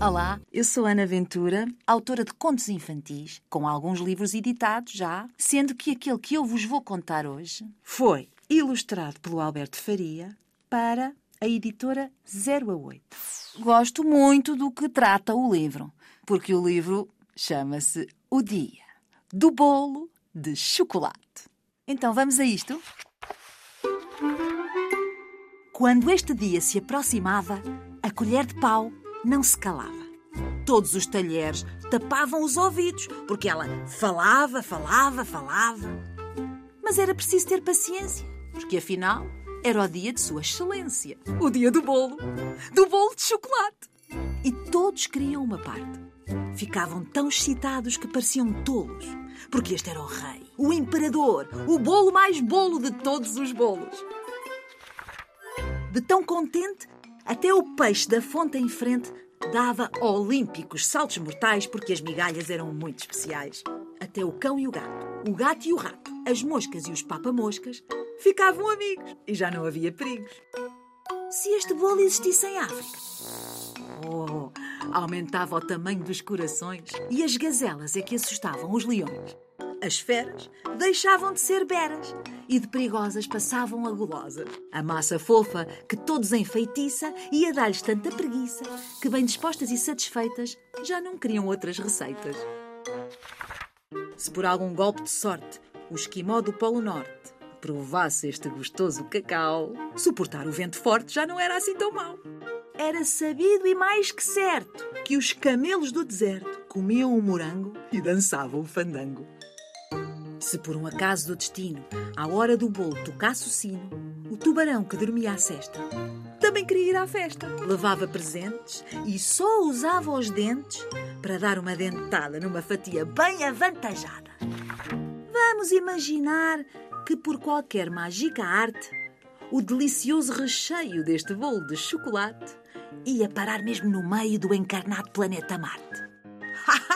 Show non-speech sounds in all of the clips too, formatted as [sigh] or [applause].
Olá, eu sou Ana Ventura, autora de contos infantis, com alguns livros editados já, sendo que aquele que eu vos vou contar hoje foi ilustrado pelo Alberto Faria para a editora 0 a 8. Gosto muito do que trata o livro, porque o livro chama-se O Dia do Bolo de Chocolate. Então vamos a isto? Quando este dia se aproximava, a colher de pau não se calava. Todos os talheres tapavam os ouvidos, porque ela falava, falava, falava. Mas era preciso ter paciência, porque afinal era o dia de Sua Excelência o dia do bolo do bolo de chocolate. E todos queriam uma parte. Ficavam tão excitados que pareciam tolos, porque este era o rei, o imperador, o bolo mais bolo de todos os bolos. De tão contente, até o peixe da fonte em frente dava olímpicos saltos mortais porque as migalhas eram muito especiais. Até o cão e o gato, o gato e o rato, as moscas e os papamoscas ficavam amigos e já não havia perigos. Se este bolo existisse em África, oh, aumentava o tamanho dos corações e as gazelas é que assustavam os leões. As feras deixavam de ser beras e de perigosas passavam a gulosas. A massa fofa que todos enfeitiça ia dar-lhes tanta preguiça que, bem dispostas e satisfeitas, já não queriam outras receitas. Se por algum golpe de sorte o esquimó do Polo Norte provasse este gostoso cacau, suportar o vento forte já não era assim tão mau. Era sabido e mais que certo que os camelos do deserto comiam o morango e dançavam o fandango. Se por um acaso do destino, à hora do bolo tocasse o sino, o tubarão que dormia à cesta também queria ir à festa. Levava presentes e só usava os dentes para dar uma dentada numa fatia bem avantajada. Vamos imaginar que por qualquer mágica arte, o delicioso recheio deste bolo de chocolate ia parar mesmo no meio do encarnado planeta Marte. [laughs]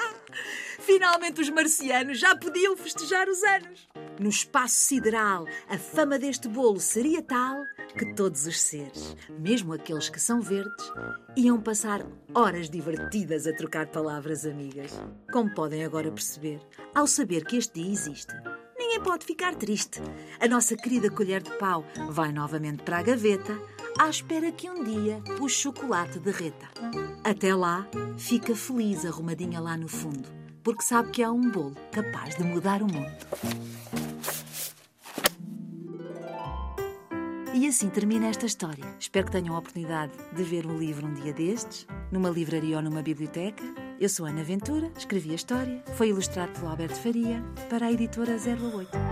Finalmente os marcianos já podiam festejar os anos. No espaço sideral, a fama deste bolo seria tal que todos os seres, mesmo aqueles que são verdes, iam passar horas divertidas a trocar palavras amigas. Como podem agora perceber, ao saber que este dia existe, ninguém pode ficar triste. A nossa querida colher de pau vai novamente para a gaveta, à espera que um dia o chocolate derreta. Até lá, fica feliz arrumadinha lá no fundo, porque sabe que há um bolo capaz de mudar o mundo. E assim termina esta história. Espero que tenham a oportunidade de ver o livro um dia destes, numa livraria ou numa biblioteca. Eu sou Ana Ventura, escrevi a história, foi ilustrado pelo Alberto Faria para a editora 08.